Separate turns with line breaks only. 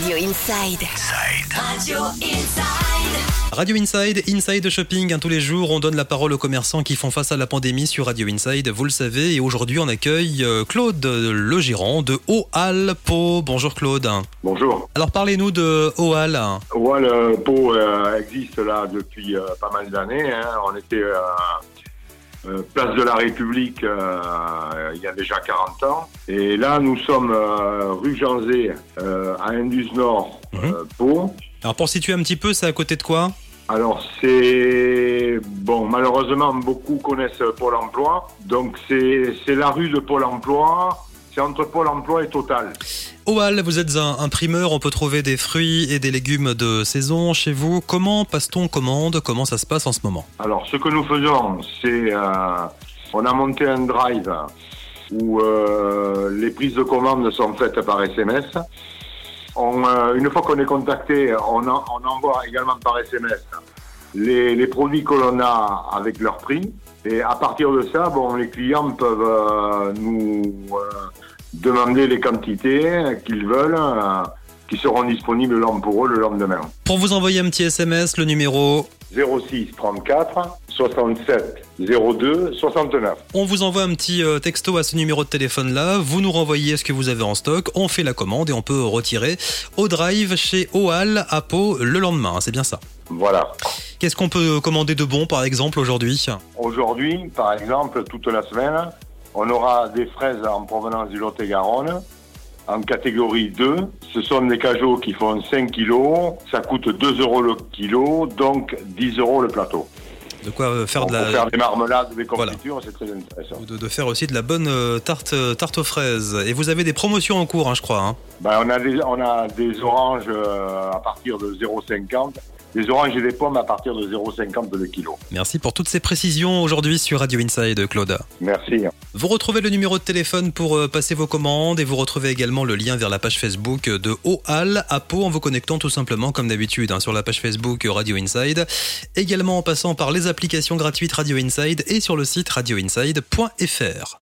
Radio Inside. Radio Inside.
Radio Inside, Inside Shopping, hein, tous les jours, on donne la parole aux commerçants qui font face à la pandémie sur Radio Inside, vous le savez, et aujourd'hui on accueille euh, Claude Le Gérant de Oal Pau. Bonjour Claude.
Bonjour.
Alors parlez-nous de Oal.
Ouais, le pot euh, existe là depuis euh, pas mal d'années. hein. On était euh, place de la République euh, il y a déjà 40 ans. Et là, nous sommes euh, rue Janzé, euh, à Indus Nord, euh, Pau.
Alors pour situer un petit peu, c'est à côté de quoi?
Alors c'est bon, malheureusement beaucoup connaissent Pôle Emploi, donc c'est c'est la rue de Pôle Emploi, c'est entre Pôle Emploi et Total.
Oal, vous êtes un, un primeur, on peut trouver des fruits et des légumes de saison chez vous. Comment passe-t-on commande? Comment ça se passe en ce moment?
Alors, ce que nous faisons, c'est euh, on a monté un drive où euh, les prises de commandes sont faites par SMS. Euh, une fois qu'on est contacté, on, en- on envoie également par SMS les, produits que l'on a avec leur prix. Et à partir de ça, bon, les clients peuvent euh, nous demander les quantités qu'ils veulent, euh, qui seront disponibles le- pour eux le lendemain.
Pour vous envoyer un petit SMS, le numéro
06 34 67 02 69.
On vous envoie un petit euh, texto à ce numéro de téléphone là, vous nous renvoyez ce que vous avez en stock, on fait la commande et on peut retirer au drive chez Oal à Pau le lendemain, c'est bien ça.
Voilà.
Qu'est-ce qu'on peut commander de bon par exemple aujourd'hui?
Aujourd'hui, par exemple, toute la semaine, on aura des fraises en provenance du Lot-et-Garonne en catégorie 2. Ce sont des cajots qui font 5 kilos. Ça coûte 2 euros le kilo, donc 10 euros le plateau.
De quoi euh, faire
Donc,
de
Pour
la...
faire des marmelades, des
Voilà.
confitures, c'est très intéressant.
De, de faire aussi de la bonne euh, tarte, euh, tarte aux fraises. Et vous avez des promotions en cours, hein, je crois. hein.
Ben, on, a des, on a des oranges à partir de 0,50. Des oranges et des pommes à partir de 0,50 le kilo.
Merci pour toutes ces précisions aujourd'hui sur Radio Inside, Claude.
Merci.
Vous retrouvez le numéro de téléphone pour euh, passer vos commandes et vous retrouvez également le lien vers la page Facebook de OAL à Pau en vous connectant tout simplement comme d'habitude hein, sur la page Facebook Radio Inside, également en passant par les applications gratuites Radio Inside et sur le site radioinside.fr.